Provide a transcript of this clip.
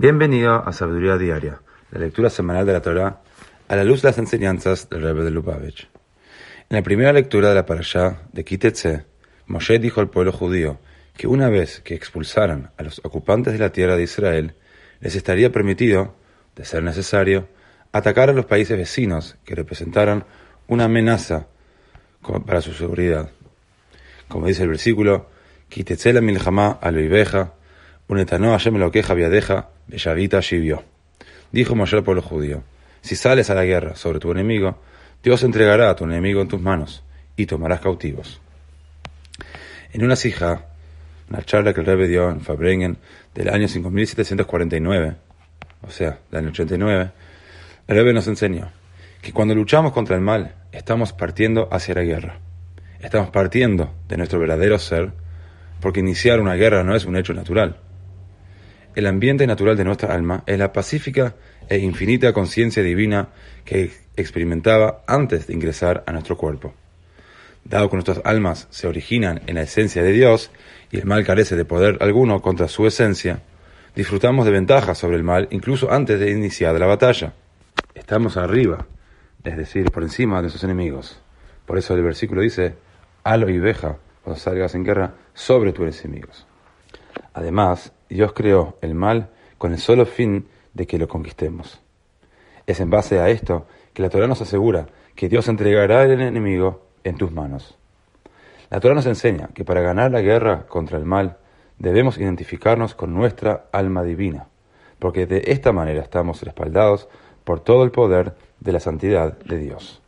Bienvenido a Sabiduría Diaria, la lectura semanal de la Torah a la luz de las enseñanzas del Rebbe de Lubavitch. En la primera lectura de la parashá de Kitetse, Moshe dijo al pueblo judío que una vez que expulsaran a los ocupantes de la tierra de Israel, les estaría permitido, de ser necesario, atacar a los países vecinos que representaran una amenaza para su seguridad. Como dice el versículo, Kitetse la milhamá a lo Unetano Hashem lo queja viadeja, Bellavita vivió. Dijo Moshe al pueblo judío, si sales a la guerra sobre tu enemigo, Dios entregará a tu enemigo en tus manos y tomarás cautivos. En una sija, una charla que el Rebbe dio en Fabrengen del año 5749, o sea, del año 89, el Rebbe nos enseñó que cuando luchamos contra el mal, estamos partiendo hacia la guerra. Estamos partiendo de nuestro verdadero ser, porque iniciar una guerra no es un hecho natural el ambiente natural de nuestra alma es la pacífica e infinita conciencia divina que experimentaba antes de ingresar a nuestro cuerpo. Dado que nuestras almas se originan en la esencia de Dios y el mal carece de poder alguno contra su esencia, disfrutamos de ventajas sobre el mal incluso antes de iniciar la batalla. Estamos arriba, es decir, por encima de nuestros enemigos. Por eso el versículo dice, halo y veja cuando salgas en guerra sobre tus enemigos. Además, Dios creó el mal con el solo fin de que lo conquistemos. Es en base a esto que la Torah nos asegura que Dios entregará al enemigo en tus manos. La Torah nos enseña que para ganar la guerra contra el mal debemos identificarnos con nuestra alma divina, porque de esta manera estamos respaldados por todo el poder de la santidad de Dios.